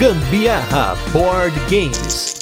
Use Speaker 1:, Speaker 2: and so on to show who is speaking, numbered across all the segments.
Speaker 1: Gambiarra Board Games.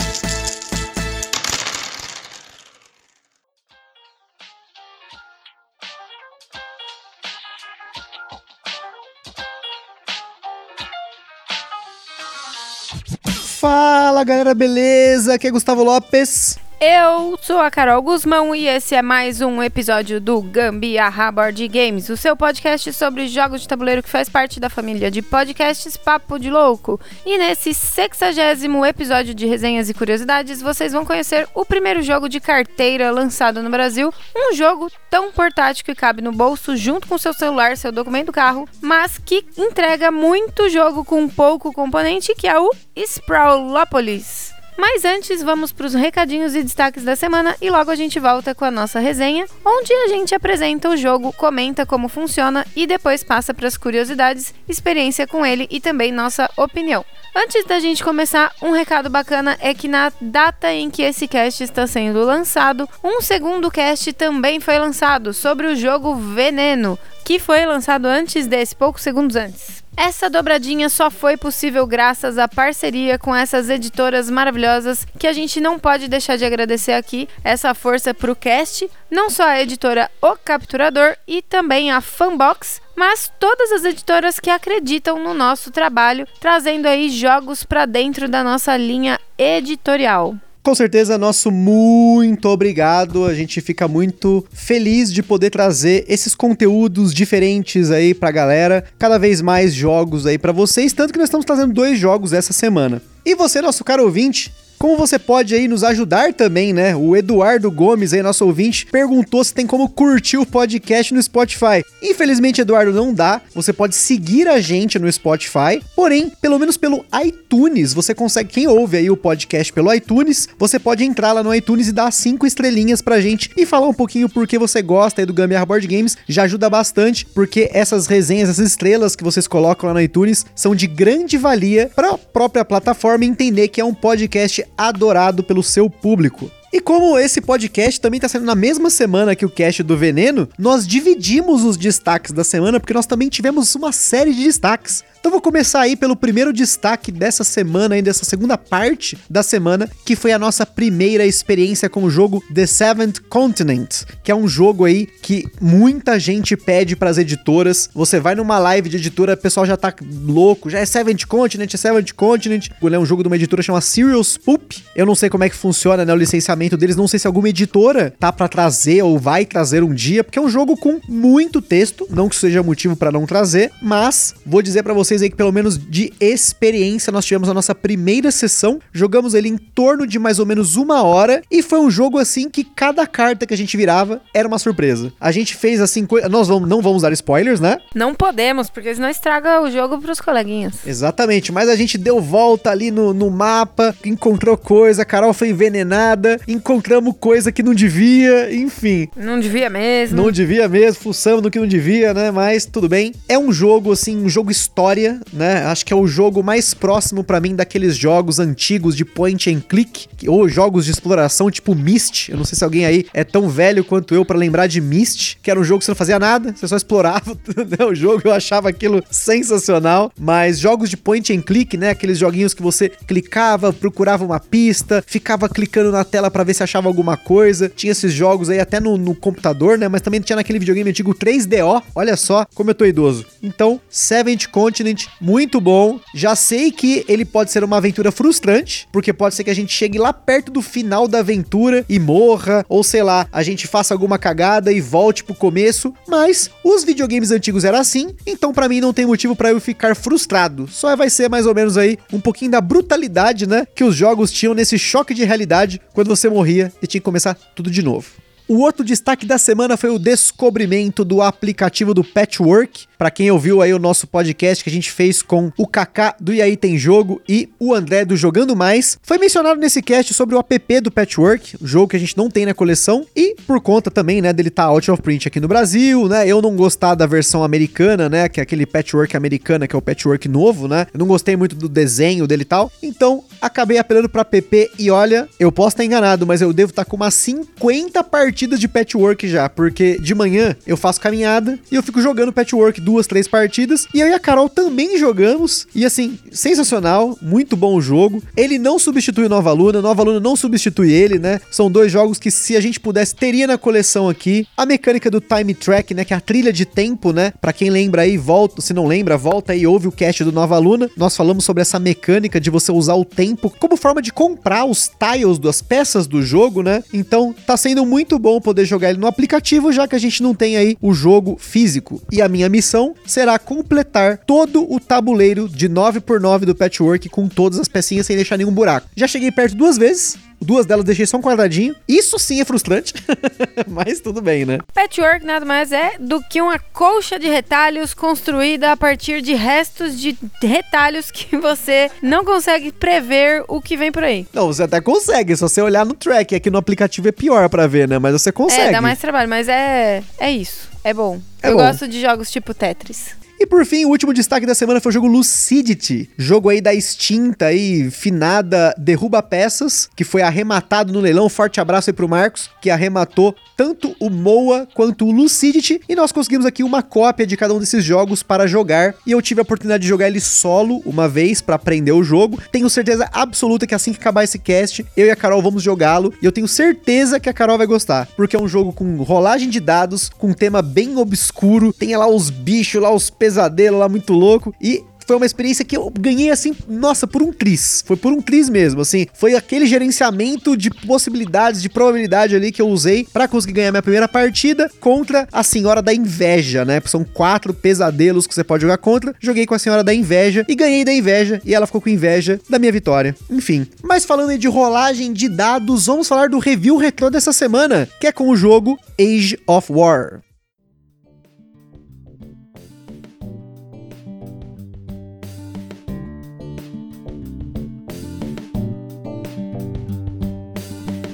Speaker 2: Fala galera, beleza? Aqui é Gustavo Lopes.
Speaker 3: Eu sou a Carol Guzmão e esse é mais um episódio do Gambiarra Board Games, o seu podcast sobre jogos de tabuleiro que faz parte da família de podcasts Papo de Louco. E nesse sexagésimo episódio de resenhas e curiosidades, vocês vão conhecer o primeiro jogo de carteira lançado no Brasil, um jogo tão portátil que cabe no bolso junto com seu celular, seu documento do carro, mas que entrega muito jogo com pouco componente, que é o Sprawlopolis. Mas antes, vamos para os recadinhos e destaques da semana e logo a gente volta com a nossa resenha, onde a gente apresenta o jogo, comenta como funciona e depois passa para as curiosidades, experiência com ele e também nossa opinião. Antes da gente começar, um recado bacana é que na data em que esse cast está sendo lançado, um segundo cast também foi lançado sobre o jogo Veneno, que foi lançado antes desse, poucos segundos antes. Essa dobradinha só foi possível graças à parceria com essas editoras maravilhosas que a gente não pode deixar de agradecer aqui essa força pro cast, não só a editora O Capturador e também a Fanbox, mas todas as editoras que acreditam no nosso trabalho, trazendo aí jogos para dentro da nossa linha editorial.
Speaker 2: Com certeza, nosso muito obrigado. A gente fica muito feliz de poder trazer esses conteúdos diferentes aí pra galera, cada vez mais jogos aí para vocês, tanto que nós estamos trazendo dois jogos essa semana. E você, nosso caro ouvinte, como você pode aí nos ajudar também, né? O Eduardo Gomes, aí, nosso ouvinte, perguntou se tem como curtir o podcast no Spotify. Infelizmente, Eduardo, não dá. Você pode seguir a gente no Spotify, porém, pelo menos pelo iTunes, você consegue. Quem ouve aí o podcast pelo iTunes, você pode entrar lá no iTunes e dar cinco estrelinhas pra gente e falar um pouquinho por que você gosta aí do Gambiarra Board Games. Já ajuda bastante, porque essas resenhas, essas estrelas que vocês colocam lá no iTunes são de grande valia para a própria plataforma entender que é um podcast adorado pelo seu público. E como esse podcast também está sendo na mesma semana que o cast do Veneno, nós dividimos os destaques da semana porque nós também tivemos uma série de destaques. Então vou começar aí pelo primeiro destaque dessa semana, aí dessa segunda parte da semana, que foi a nossa primeira experiência com o jogo The Seventh Continent, que é um jogo aí que muita gente pede para as editoras. Você vai numa live de editora, o pessoal já tá louco, já é Seventh Continent, é Seventh Continent. É um jogo de uma editora chamada Serious Poop. Eu não sei como é que funciona, né, o licenciamento deles, não sei se alguma editora tá para trazer ou vai trazer um dia, porque é um jogo com muito texto, não que seja motivo para não trazer, mas vou dizer para vocês aí que pelo menos de experiência nós tivemos a nossa primeira sessão, jogamos ele em torno de mais ou menos uma hora e foi um jogo assim que cada carta que a gente virava era uma surpresa. A gente fez assim, nós vamos, não vamos dar spoilers, né?
Speaker 3: Não podemos, porque senão estraga o jogo pros coleguinhas.
Speaker 2: Exatamente, mas a gente deu volta ali no, no mapa, encontrou coisa, a Carol foi envenenada, encontramos coisa que não devia, enfim.
Speaker 3: Não devia mesmo.
Speaker 2: Não devia mesmo, fuçamos no que não devia, né? Mas tudo bem. É um jogo, assim, um jogo história, né? Acho que é o jogo mais próximo para mim daqueles jogos antigos de point and click, ou jogos de exploração tipo Myst. Eu não sei se alguém aí é tão velho quanto eu para lembrar de Myst, que era um jogo que você não fazia nada, você só explorava né? o jogo. Eu achava aquilo sensacional. Mas jogos de point and click, né? Aqueles joguinhos que você clicava, procurava uma pista, ficava clicando na tela para ver se achava alguma coisa. Tinha esses jogos aí até no, no computador, né? Mas também tinha naquele videogame antigo 3DO. Olha só como eu tô idoso. Então, Seventh Continent, muito bom. Já sei que ele pode ser uma aventura frustrante, porque pode ser que a gente chegue lá perto do final da aventura e morra, ou sei lá, a gente faça alguma cagada e volte pro começo. Mas os videogames antigos eram assim, então para mim não tem motivo para eu ficar frustrado. Só vai ser mais ou menos aí um pouquinho da brutalidade, né, que os jogos tinham nesse choque de realidade quando você morria e tinha que começar tudo de novo. O outro destaque da semana foi o descobrimento do aplicativo do Patchwork. Para quem ouviu aí o nosso podcast que a gente fez com o Kaká do E aí Tem Jogo e o André do Jogando Mais, foi mencionado nesse cast sobre o app do Patchwork, jogo que a gente não tem na coleção e por conta também, né, dele tá out of print aqui no Brasil, né? Eu não gostar da versão americana, né, que é aquele Patchwork americana, que é o Patchwork novo, né? Eu não gostei muito do desenho dele e tal. Então, acabei apelando para app e olha, eu posso estar enganado, mas eu devo estar com umas 50 partidas partidas de patchwork já, porque de manhã eu faço caminhada e eu fico jogando patchwork duas, três partidas. E eu e a Carol também jogamos. E assim, sensacional, muito bom o jogo. Ele não substitui o Nova Luna, Nova Luna não substitui ele, né? São dois jogos que, se a gente pudesse, teria na coleção aqui. A mecânica do time track, né? Que é a trilha de tempo, né? Pra quem lembra aí, volta. Se não lembra, volta e ouve o cast do Nova Luna. Nós falamos sobre essa mecânica de você usar o tempo como forma de comprar os tiles das peças do jogo, né? Então tá sendo muito bom poder jogar ele no aplicativo, já que a gente não tem aí o jogo físico. E a minha missão será completar todo o tabuleiro de 9x9 do Patchwork com todas as pecinhas sem deixar nenhum buraco. Já cheguei perto duas vezes, Duas delas deixei só um quadradinho. Isso sim é frustrante, mas tudo bem, né?
Speaker 3: Patchwork nada mais é do que uma colcha de retalhos construída a partir de restos de retalhos que você não consegue prever o que vem por aí.
Speaker 2: Não, você até consegue, se você olhar no track. Aqui no aplicativo é pior pra ver, né? Mas você consegue.
Speaker 3: É, dá mais trabalho, mas é, é isso. É bom.
Speaker 2: É
Speaker 3: Eu
Speaker 2: bom.
Speaker 3: gosto de jogos tipo Tetris.
Speaker 2: E por fim, o último destaque da semana foi o jogo Lucidity, jogo aí da extinta e finada Derruba Peças, que foi arrematado no leilão. Forte abraço aí pro Marcos, que arrematou tanto o Moa quanto o Lucidity, e nós conseguimos aqui uma cópia de cada um desses jogos para jogar, e eu tive a oportunidade de jogar ele solo uma vez para aprender o jogo. Tenho certeza absoluta que assim que acabar esse cast, eu e a Carol vamos jogá-lo, e eu tenho certeza que a Carol vai gostar, porque é um jogo com rolagem de dados, com um tema bem obscuro, tem lá os bichos, lá os pesadelos lá muito louco, e foi uma experiência que eu ganhei assim, nossa, por um tris. Foi por um tris mesmo, assim. Foi aquele gerenciamento de possibilidades, de probabilidade ali que eu usei para conseguir ganhar minha primeira partida contra a Senhora da Inveja, né? São quatro pesadelos que você pode jogar contra. Joguei com a Senhora da Inveja e ganhei da Inveja e ela ficou com inveja da minha vitória. Enfim. Mas falando aí de rolagem de dados, vamos falar do review retrô dessa semana, que é com o jogo Age of War.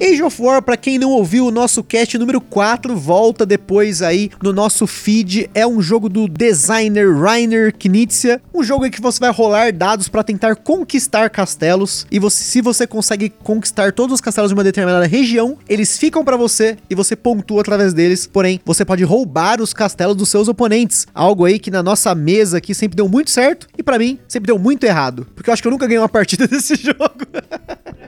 Speaker 2: Age of War, pra quem não ouviu o nosso cast número 4, volta depois aí no nosso feed. É um jogo do designer Rainer Knizia, um jogo em que você vai rolar dados pra tentar conquistar castelos e você, se você consegue conquistar todos os castelos de uma determinada região, eles ficam pra você e você pontua através deles. Porém, você pode roubar os castelos dos seus oponentes, algo aí que na nossa mesa aqui sempre deu muito certo e pra mim sempre deu muito errado, porque eu acho que eu nunca ganhei uma partida desse jogo.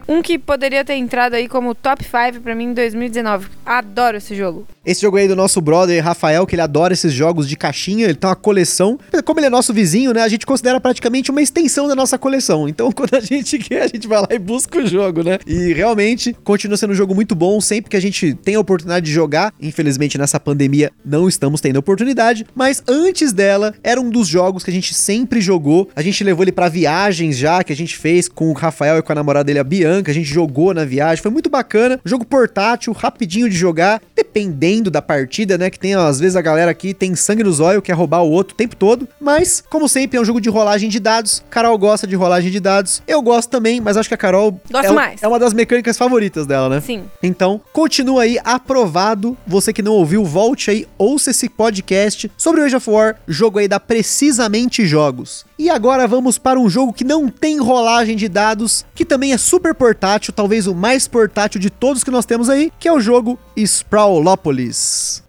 Speaker 3: Um que poderia ter entrado aí como top 5 pra mim em 2019. Adoro esse jogo.
Speaker 2: Esse jogo aí do nosso brother Rafael, que ele adora esses jogos de caixinha, ele tem uma coleção. Como ele é nosso vizinho, né? A gente considera praticamente uma extensão da nossa coleção. Então, quando a gente quer, a gente vai lá e busca o jogo, né? E realmente continua sendo um jogo muito bom. Sempre que a gente tem a oportunidade de jogar, infelizmente nessa pandemia não estamos tendo oportunidade, mas antes dela, era um dos jogos que a gente sempre jogou. A gente levou ele pra viagens já, que a gente fez com o Rafael e com a namorada dele, a Bianca. A gente jogou na viagem, foi muito bacana. Jogo portátil, rapidinho de jogar, dependendo da partida, né? Que tem, às vezes, a galera aqui tem sangue nos olhos, quer roubar o outro o tempo todo. Mas, como sempre, é um jogo de rolagem de dados. Carol gosta de rolagem de dados. Eu gosto também, mas acho que a Carol
Speaker 3: Gosto
Speaker 2: é,
Speaker 3: mais.
Speaker 2: é uma das mecânicas favoritas dela, né?
Speaker 3: Sim.
Speaker 2: Então, continua aí aprovado. Você que não ouviu, volte aí, ouça esse podcast sobre o Age of War, jogo aí da Precisamente Jogos. E agora vamos para um jogo que não tem rolagem de dados, que também é super portátil, talvez o mais portátil de todos que nós temos aí, que é o jogo Sprawlopolis.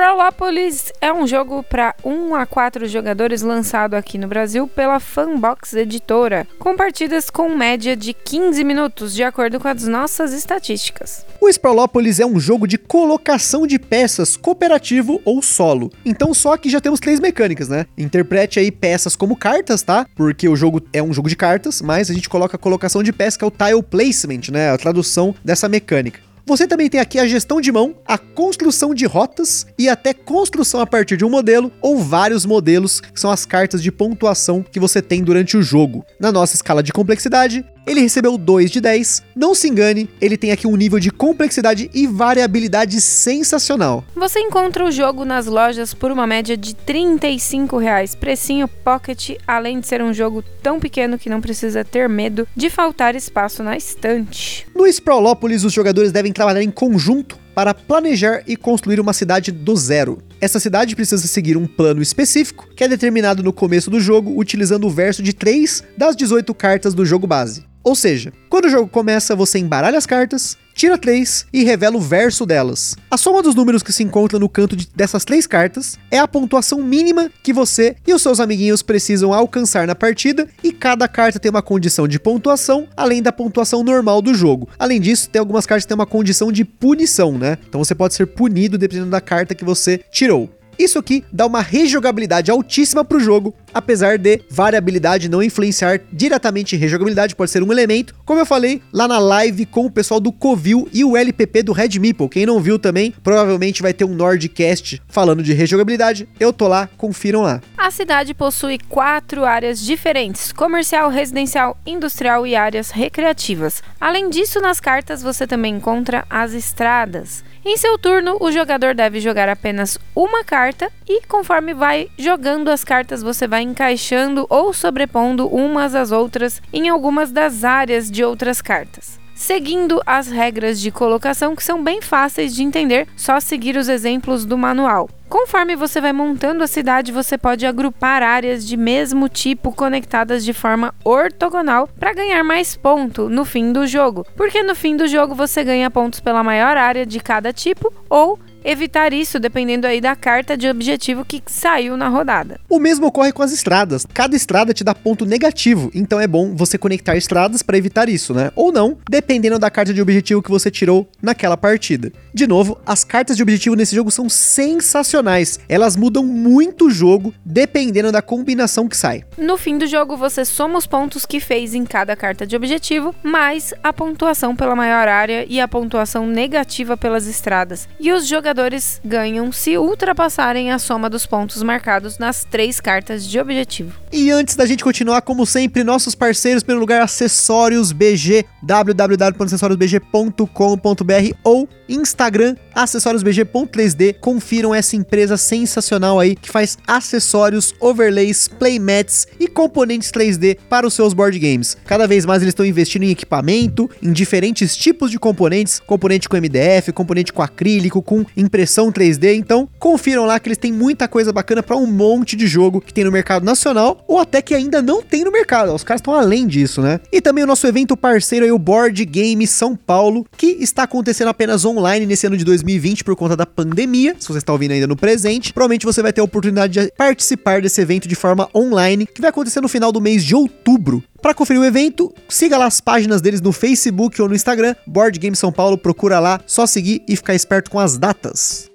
Speaker 3: Sprawlopolis é um jogo para 1 a 4 jogadores lançado aqui no Brasil pela Fanbox Editora, com partidas com média de 15 minutos, de acordo com as nossas estatísticas.
Speaker 2: O Sprawlopolis é um jogo de colocação de peças cooperativo ou solo. Então só que já temos três mecânicas, né? Interprete aí peças como cartas, tá? Porque o jogo é um jogo de cartas, mas a gente coloca a colocação de peças que é o tile placement, né? A tradução dessa mecânica. Você também tem aqui a gestão de mão, a construção de rotas e até construção a partir de um modelo ou vários modelos, que são as cartas de pontuação que você tem durante o jogo. Na nossa escala de complexidade, ele recebeu 2 de 10. Não se engane, ele tem aqui um nível de complexidade e variabilidade sensacional.
Speaker 3: Você encontra o jogo nas lojas por uma média de 35 reais, precinho pocket, além de ser um jogo tão pequeno que não precisa ter medo de faltar espaço na estante.
Speaker 2: No Sprawlopolis, os jogadores devem trabalhar em conjunto para planejar e construir uma cidade do zero. Essa cidade precisa seguir um plano específico, que é determinado no começo do jogo utilizando o verso de 3 das 18 cartas do jogo base. Ou seja, quando o jogo começa, você embaralha as cartas, tira três e revela o verso delas. A soma dos números que se encontra no canto de, dessas três cartas é a pontuação mínima que você e os seus amiguinhos precisam alcançar na partida, e cada carta tem uma condição de pontuação, além da pontuação normal do jogo. Além disso, tem algumas cartas que têm uma condição de punição, né? Então você pode ser punido dependendo da carta que você tirou. Isso aqui dá uma rejogabilidade altíssima para o jogo, apesar de variabilidade não influenciar diretamente em rejogabilidade, pode ser um elemento, como eu falei lá na live com o pessoal do Covil e o LPP do Red Meeple. Quem não viu também, provavelmente vai ter um Nordcast falando de rejogabilidade. Eu tô lá, confiram lá.
Speaker 3: A cidade possui quatro áreas diferentes: comercial, residencial, industrial e áreas recreativas. Além disso, nas cartas você também encontra as estradas. Em seu turno, o jogador deve jogar apenas uma carta e, conforme vai jogando as cartas, você vai encaixando ou sobrepondo umas às outras em algumas das áreas de outras cartas. Seguindo as regras de colocação que são bem fáceis de entender, só seguir os exemplos do manual. Conforme você vai montando a cidade, você pode agrupar áreas de mesmo tipo conectadas de forma ortogonal para ganhar mais ponto no fim do jogo. Porque no fim do jogo você ganha pontos pela maior área de cada tipo ou evitar isso dependendo aí da carta de objetivo que saiu na rodada.
Speaker 2: O mesmo ocorre com as estradas. Cada estrada te dá ponto negativo, então é bom você conectar estradas para evitar isso, né? Ou não, dependendo da carta de objetivo que você tirou naquela partida. De novo, as cartas de objetivo nesse jogo são sensacionais. Elas mudam muito o jogo dependendo da combinação que sai.
Speaker 3: No fim do jogo, você soma os pontos que fez em cada carta de objetivo, mais a pontuação pela maior área e a pontuação negativa pelas estradas. E os jogadores jogadores ganham se ultrapassarem a soma dos pontos marcados nas três cartas de objetivo.
Speaker 2: E antes da gente continuar, como sempre, nossos parceiros pelo lugar Acessórios BG, www.acessoriosbg.com.br ou Instagram acessoriosbg.3d. Confiram essa empresa sensacional aí que faz acessórios, overlays, playmats e componentes 3D para os seus board games. Cada vez mais eles estão investindo em equipamento, em diferentes tipos de componentes, componente com MDF, componente com acrílico, com impressão 3D. Então, confiram lá que eles têm muita coisa bacana para um monte de jogo que tem no mercado nacional ou até que ainda não tem no mercado. Os caras estão além disso, né? E também o nosso evento parceiro aí, o Board Game São Paulo, que está acontecendo apenas online nesse ano de 2020 por conta da pandemia. Se você está ouvindo ainda no presente, provavelmente você vai ter a oportunidade de participar desse evento de forma online, que vai acontecer no final do mês de outubro. Para conferir o evento, siga lá as páginas deles no Facebook ou no Instagram, Board Game São Paulo, procura lá, só seguir e ficar esperto com as datas.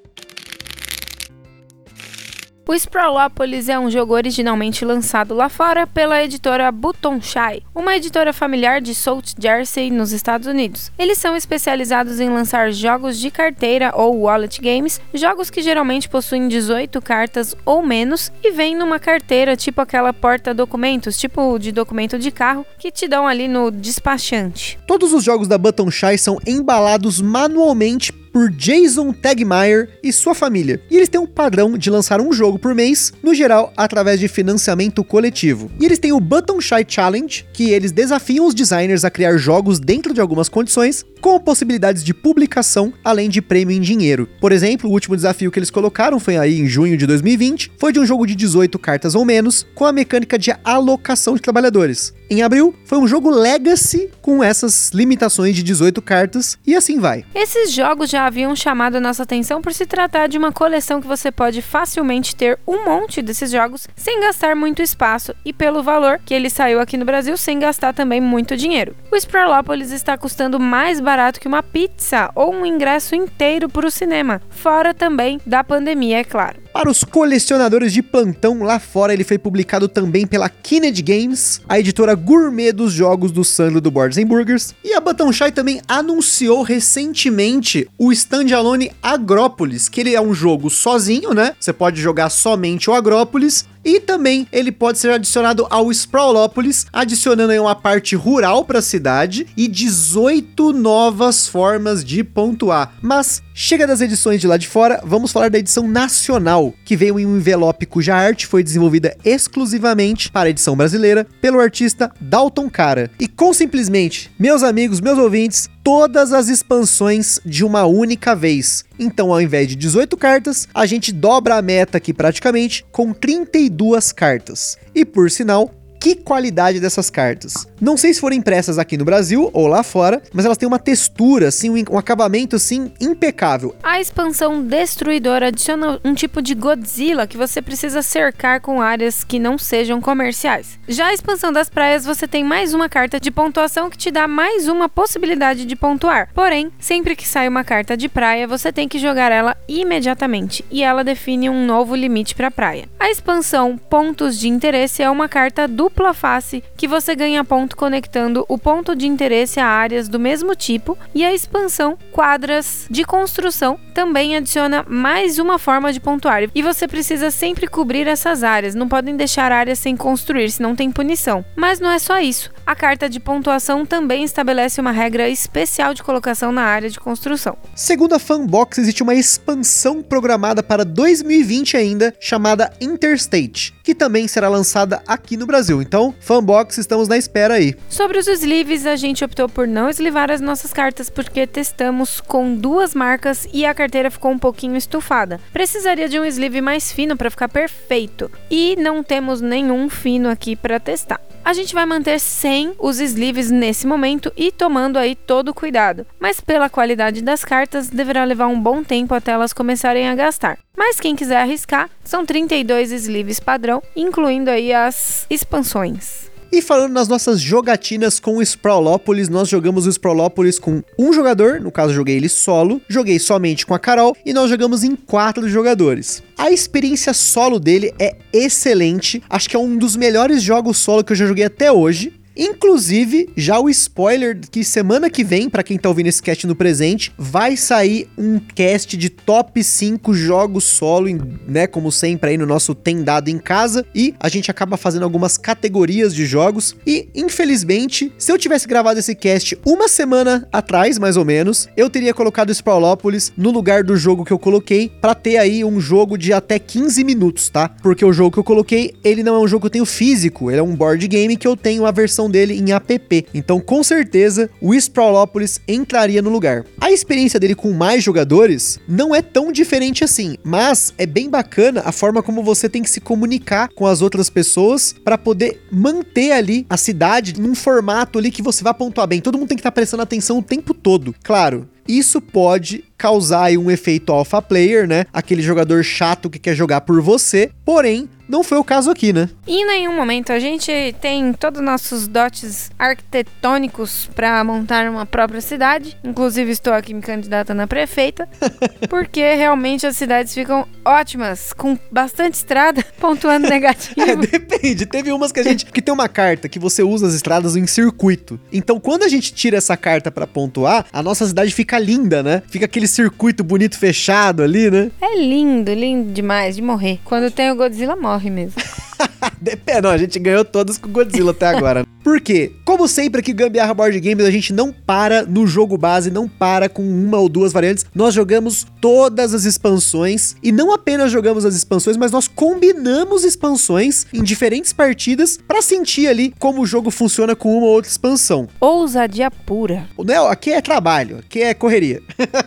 Speaker 3: O Sprawlopolis é um jogo originalmente lançado lá fora pela editora Button Shy, uma editora familiar de South Jersey, nos Estados Unidos. Eles são especializados em lançar jogos de carteira ou wallet games, jogos que geralmente possuem 18 cartas ou menos e vêm numa carteira tipo aquela porta-documentos, tipo de documento de carro, que te dão ali no despachante.
Speaker 2: Todos os jogos da Button Shy são embalados manualmente por Jason Tegmeyer e sua família. E eles têm um padrão de lançar um jogo por mês, no geral através de financiamento coletivo. E eles têm o Button Shy Challenge, que eles desafiam os designers a criar jogos dentro de algumas condições, com possibilidades de publicação, além de prêmio em dinheiro. Por exemplo, o último desafio que eles colocaram foi aí em junho de 2020, foi de um jogo de 18 cartas ou menos, com a mecânica de alocação de trabalhadores. Em abril, foi um jogo Legacy com essas limitações de 18 cartas e assim vai.
Speaker 3: Esses jogos haviam chamado a nossa atenção por se tratar de uma coleção que você pode facilmente ter um monte desses jogos sem gastar muito espaço e pelo valor que ele saiu aqui no Brasil sem gastar também muito dinheiro. O Sprawlopolis está custando mais barato que uma pizza ou um ingresso inteiro para o cinema, fora também da pandemia, é claro.
Speaker 2: Para os colecionadores de plantão lá fora, ele foi publicado também pela Kined Games, a editora gourmet dos jogos do Sandro do Boards Burgers. E a Shy também anunciou recentemente o standalone Agrópolis, que ele é um jogo sozinho, né? Você pode jogar somente o Agrópolis, e também ele pode ser adicionado ao Sprawlopolis, adicionando aí uma parte rural para a cidade e 18 novas formas de pontuar. Mas chega das edições de lá de fora, vamos falar da edição nacional, que veio em um envelope cuja arte foi desenvolvida exclusivamente para a edição brasileira pelo artista Dalton Cara. E com simplesmente, meus amigos, meus ouvintes, todas as expansões de uma única vez. Então, ao invés de 18 cartas, a gente dobra a meta aqui praticamente com 32 cartas. E por sinal, que qualidade dessas cartas. Não sei se foram impressas aqui no Brasil ou lá fora, mas elas têm uma textura, assim, um, acabamento, assim, impecável.
Speaker 3: A expansão Destruidora adiciona um tipo de Godzilla que você precisa cercar com áreas que não sejam comerciais. Já a expansão das praias, você tem mais uma carta de pontuação que te dá mais uma possibilidade de pontuar. Porém, sempre que sai uma carta de praia, você tem que jogar ela imediatamente e ela define um novo limite para a praia. A expansão Pontos de Interesse é uma carta dupla face que você ganha ponto conectando o ponto de interesse a áreas do mesmo tipo, e a expansão Quadras de Construção também adiciona mais uma forma de pontuar. E você precisa sempre cobrir essas áreas, não podem deixar áreas sem construir, senão tem punição. Mas não é só isso. A carta de pontuação também estabelece uma regra especial de colocação na área de construção.
Speaker 2: Segundo a Fanbox, existe uma expansão programada para 2020 ainda, chamada Interstate, que também será lançada aqui no Brasil. Então, Fanbox, estamos na espera aí.
Speaker 3: Sobre os sleeves, a gente optou por não eslivar as nossas cartas porque testamos com duas marcas e a carteira ficou um pouquinho estufada. Precisaria de um sleeve mais fino para ficar perfeito e não temos nenhum fino aqui para testar. A gente vai manter sem os sleeves nesse momento e tomando aí todo o cuidado, mas pela qualidade das cartas deverá levar um bom tempo até elas começarem a gastar. Mas quem quiser arriscar, são 32 sleeves padrão, incluindo aí as expansões.
Speaker 2: E falando nas nossas jogatinas com o Sprawlopolis, nós jogamos o Sprawlopolis com um jogador, no caso joguei ele solo, joguei somente com a Carol e nós jogamos em quatro jogadores. A experiência solo dele é excelente, acho que é um dos melhores jogos solo que eu já joguei até hoje. Inclusive, já o spoiler que semana que vem, para quem tá ouvindo esse cast no presente, vai sair um cast de top 5 jogos solo, né, como sempre aí no nosso Tem Dado em Casa, e a gente acaba fazendo algumas categorias de jogos, e infelizmente, se eu tivesse gravado esse cast uma semana atrás, mais ou menos, eu teria colocado Sprawlopolis no lugar do jogo que eu coloquei, para ter aí um jogo de até 15 minutos, tá? Porque o jogo que eu coloquei, ele não é um jogo que eu tenho físico, ele é um board game que eu tenho a versão dele em app. Então, com certeza, o Sprawlopolis entraria no lugar. A experiência dele com mais jogadores não é tão diferente assim, mas é bem bacana a forma como você tem que se comunicar com as outras pessoas para poder manter ali a cidade num formato ali que você vai pontuar bem. Todo mundo tem que estar tá prestando atenção o tempo todo. Claro, isso pode causar um efeito alpha player, né? Aquele jogador chato que quer jogar por você. Porém, não foi o caso aqui, né?
Speaker 3: Em nenhum momento a gente tem todos os nossos dotes arquitetônicos para montar uma própria cidade. Inclusive estou aqui me candidatando a prefeita, porque realmente as cidades ficam ótimas, com bastante estrada, pontuando negativo.
Speaker 2: É, depende. Teve umas que a gente que tem uma carta que você usa as estradas em circuito. Então, quando a gente tira essa carta para pontuar, a nossa cidade fica linda, né? Fica aquele circuito bonito fechado ali, né?
Speaker 3: É lindo, lindo demais de morrer. Quando tem o Godzilla morre mesmo.
Speaker 2: Depende, não, a gente ganhou todas com Godzilla até agora. Por quê? Como sempre aqui Gambiarra Board Games, a gente não para no jogo base, não para com uma ou duas variantes. Nós jogamos todas as expansões e não apenas jogamos as expansões, mas nós combinamos expansões em diferentes partidas para sentir ali como o jogo funciona com uma ou outra expansão.
Speaker 3: Ousadia pura.
Speaker 2: Não, aqui é trabalho, aqui é correria.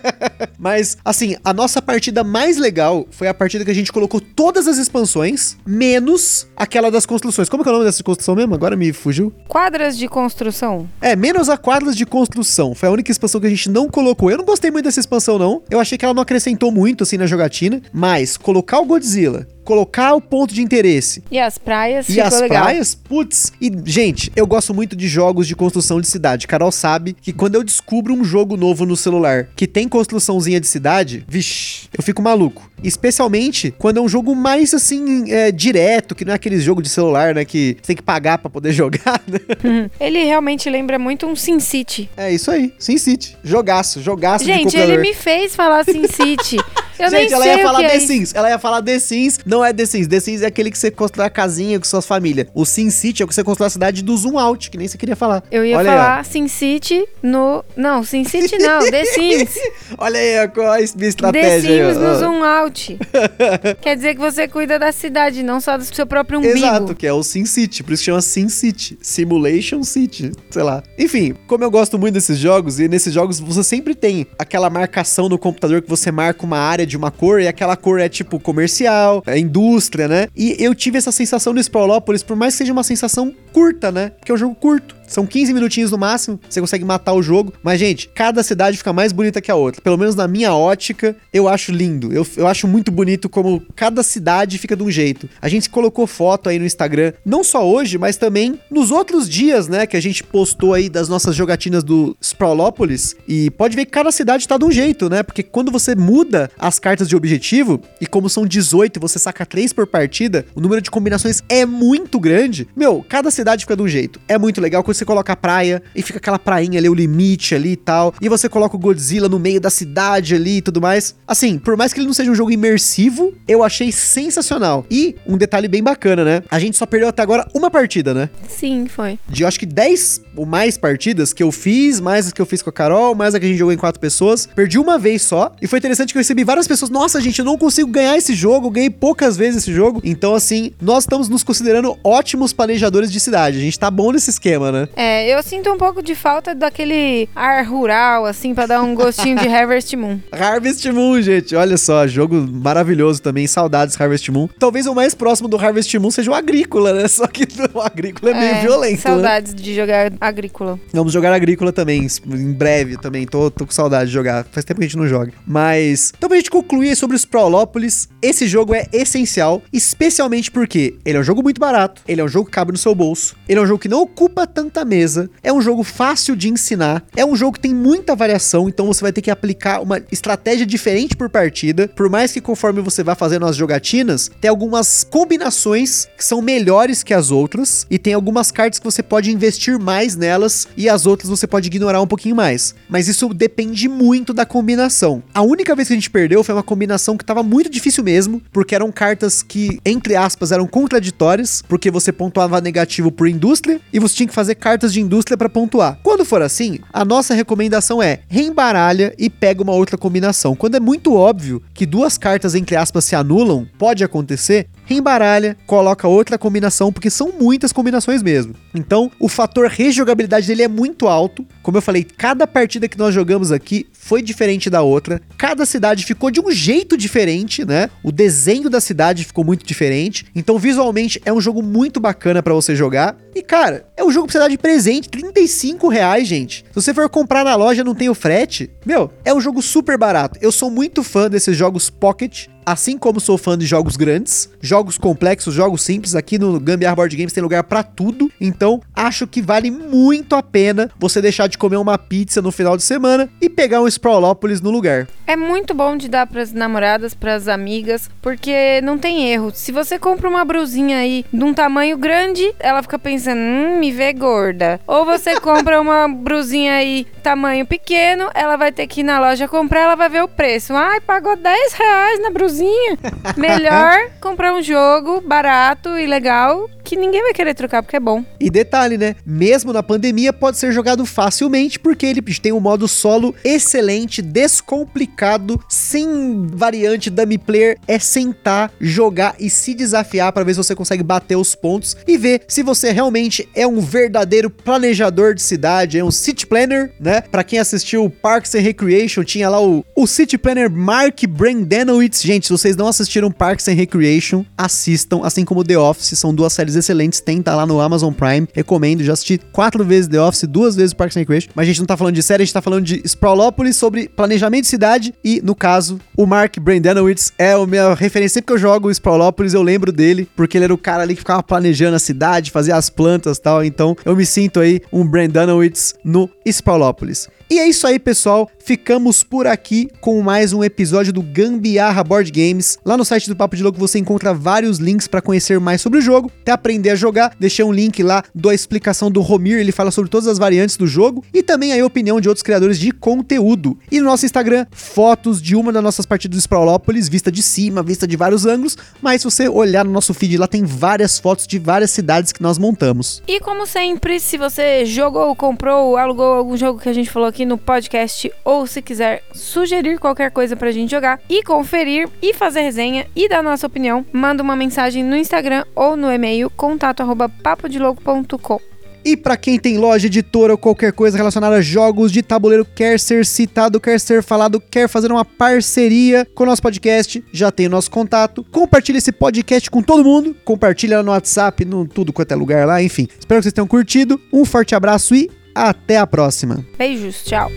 Speaker 2: mas assim, a nossa partida mais legal foi a partida que a gente colocou todas as expansões, menos aquela das construções. Como é, é o nome dessa construção mesmo? Agora me fugiu.
Speaker 3: Quadras de construção.
Speaker 2: É, menos a quadras de construção. Foi a única expansão que a gente não colocou. Eu não gostei muito dessa expansão, não. Eu achei que ela não acrescentou muito, assim, na jogatina. Mas colocar o Godzilla, colocar o ponto de interesse.
Speaker 3: E as praias,
Speaker 2: E as legal. praias, putz. E, gente, eu gosto muito de jogos de construção de cidade. Carol sabe que quando eu descubro um jogo novo no celular que tem construçãozinha de cidade, vixi, eu fico maluco. Especialmente quando é um jogo mais, assim, é, direto, que não é aquele jogo de celular, né, que você tem que pagar para poder jogar, né?
Speaker 3: Uhum. Ele realmente lembra muito um SimCity.
Speaker 2: É isso aí, SimCity. Jogaço, jogaço
Speaker 3: Gente, ele me fez falar SimCity. Eu
Speaker 2: Gente, ela ia falar
Speaker 3: The
Speaker 2: é Sims. Ela ia falar The Sims. Não é The Sims. The Sims é aquele que você constrói a casinha com suas famílias. O Sim City é o que você constrói a cidade do Zoom Out, que nem você queria falar.
Speaker 3: Eu ia Olha falar Sim City no. Não, Sim City não, The Sims.
Speaker 2: Olha aí qual a minha estratégia.
Speaker 3: The Sims aí, no Zoom Out. Quer dizer que você cuida da cidade, não só do seu próprio umbigo.
Speaker 2: Exato, que é o Sim City. Por isso chama Sim City. Simulation City. Sei lá. Enfim, como eu gosto muito desses jogos, e nesses jogos você sempre tem aquela marcação no computador que você marca uma área de uma cor e aquela cor é tipo comercial, é indústria, né? E eu tive essa sensação no Sprawlópolis, por mais que seja uma sensação curta, né? Porque é um jogo curto. São 15 minutinhos no máximo, você consegue matar o jogo. Mas, gente, cada cidade fica mais bonita que a outra. Pelo menos na minha ótica, eu acho lindo. Eu, eu acho muito bonito como cada cidade fica de um jeito. A gente colocou foto aí no Instagram, não só hoje, mas também nos outros dias, né? Que a gente postou aí das nossas jogatinas do Sprawlópolis. E pode ver que cada cidade tá de um jeito, né? Porque quando você muda as cartas de objetivo, e como são 18 e você saca 3 por partida, o número de combinações é muito grande. Meu, cada cidade fica de um jeito. É muito legal quando você coloca a praia e fica aquela prainha ali, o limite ali e tal. E você coloca o Godzilla no meio da cidade ali e tudo mais. Assim, por mais que ele não seja um jogo imersivo, eu achei sensacional. E um detalhe bem bacana, né? A gente só perdeu até agora uma partida, né?
Speaker 3: Sim, foi.
Speaker 2: De eu acho que 10 ou mais partidas que eu fiz, mais as que eu fiz com a Carol, mais a que a gente jogou em quatro pessoas. Perdi uma vez só. E foi interessante que eu recebi várias pessoas. Nossa, gente, eu não consigo ganhar esse jogo. Eu ganhei poucas vezes esse jogo. Então, assim, nós estamos nos considerando ótimos planejadores de cidade. A gente tá bom nesse esquema, né?
Speaker 3: É, eu sinto um pouco de falta daquele ar rural, assim, pra dar um gostinho de Harvest Moon.
Speaker 2: Harvest Moon, gente. Olha só, jogo maravilhoso também. Saudades Harvest Moon. Talvez o mais próximo do Harvest Moon seja o Agrícola, né? Só que o Agrícola é, meio violento. Né?
Speaker 3: Saudades de jogar Agrícola.
Speaker 2: Vamos jogar Agrícola também, em breve também. Tô, tô com saudade de jogar. Faz tempo que a gente não joga. Mas, então pra gente concluir sobre os Prolópolis, esse jogo é essencial, especialmente porque ele é um jogo muito barato, ele é um jogo que cabe no seu bolso, ele é um jogo que não ocupa tanta mesa, é um jogo fácil de ensinar, é um jogo que tem muita variação, então você vai ter que aplicar uma estratégia diferente por partida, por mais que conforme você vá fazendo as jogatinas, tem algumas combinações que são melhores que as outras, e tem algumas cartas que você pode investir mais nelas, e as outras você pode ignorar um pouquinho mais. Mas isso depende muito da combinação. A única vez que a gente perdeu foi uma combinação que tava muito difícil mesmo, porque eram cartas que, entre aspas, eram contraditórias, porque você pontuava negativo por indústria e você tinha que fazer cartas de indústria para pontuar. Quando for assim, a nossa recomendação é reembaralha e pega uma outra combinação. Quando é muito óbvio que duas cartas, entre aspas, se anulam, pode acontecer, reembaralha, coloca outra combinação, porque são muitas combinações mesmo. Então, o fator rejogabilidade dele é muito alto. Como eu falei, cada partida que nós jogamos aqui foi diferente da outra. Cada cidade ficou de um jeito diferente, né? O desenho da cidade ficou muito diferente. Então, visualmente, é um jogo muito bacana para você jogar. E, cara, é um jogo pra você dar de presente. 35 reais, gente. Se você for comprar na loja não tem o frete, meu, é um jogo super barato. Eu sou muito fã desses jogos Pocket assim como sou fã de jogos grandes, jogos complexos, jogos simples, aqui no Gambiar Board Games tem lugar para tudo. Então, acho que vale muito a pena você deixar de comer uma pizza no final de semana e pegar um Sprawlópolis no lugar.
Speaker 3: É muito bom de dar pras namoradas, pras amigas, porque não tem erro. Se você compra uma brusinha aí de um tamanho grande, ela fica pensando, hum, me vê gorda. Ou você compra uma brusinha aí tamanho pequeno, ela vai ter que ir na loja comprar, ela vai ver o preço. Ai, pagou 10 reais na brusinha Melhor comprar um jogo barato e legal que ninguém vai querer trocar porque é bom.
Speaker 2: E detalhe, né? Mesmo na pandemia, pode ser jogado facilmente porque ele tem um modo solo excelente, descomplicado, sem variante dummy player. É sentar, jogar e se desafiar para ver se você consegue bater os pontos e ver se você realmente é um verdadeiro planejador de cidade, é um city planner, né? Para quem assistiu Parks and Recreation, tinha lá o, o city planner Mark Brandanowitz. Gente, se vocês não assistiram Parks and Recreation, assistam, assim como The Office, são duas séries excelentes, tem, tá lá no Amazon Prime, recomendo, já assisti quatro vezes The Office, duas vezes Parks and Recreation, mas a gente não tá falando de série, a gente tá falando de Sprawlópolis, sobre planejamento de cidade, e, no caso, o Mark Brandanowitz é a minha referência, sempre que eu jogo Sprawlópolis, eu lembro dele, porque ele era o cara ali que ficava planejando a cidade, fazia as plantas e tal, então eu me sinto aí um Brandanowitz no Sprawlópolis. E é isso aí, pessoal. Ficamos por aqui com mais um episódio do Gambiarra Board Games. Lá no site do Papo de Louco você encontra vários links para conhecer mais sobre o jogo, até aprender a jogar. Deixei um link lá da explicação do Romir, ele fala sobre todas as variantes do jogo e também a opinião de outros criadores de conteúdo. E no nosso Instagram, fotos de uma das nossas partidas do Sprawlópolis, vista de cima, vista de vários ângulos, mas se você olhar no nosso feed lá tem várias fotos de várias cidades que nós montamos.
Speaker 3: E como sempre, se você jogou, comprou, alugou algum jogo que a gente falou aqui no podcast ou se quiser sugerir qualquer coisa pra gente jogar e conferir e fazer resenha e dar nossa opinião, manda uma mensagem no Instagram ou no e-mail contato@papodelouco.com.
Speaker 2: E para quem tem loja, editora ou qualquer coisa relacionada a jogos de tabuleiro, quer ser citado, quer ser falado, quer fazer uma parceria com o nosso podcast, já tem o nosso contato. Compartilhe esse podcast com todo mundo. Compartilha no WhatsApp, no tudo quanto é lugar lá, enfim. Espero que vocês tenham curtido. Um forte abraço e até a próxima.
Speaker 3: Beijos, tchau.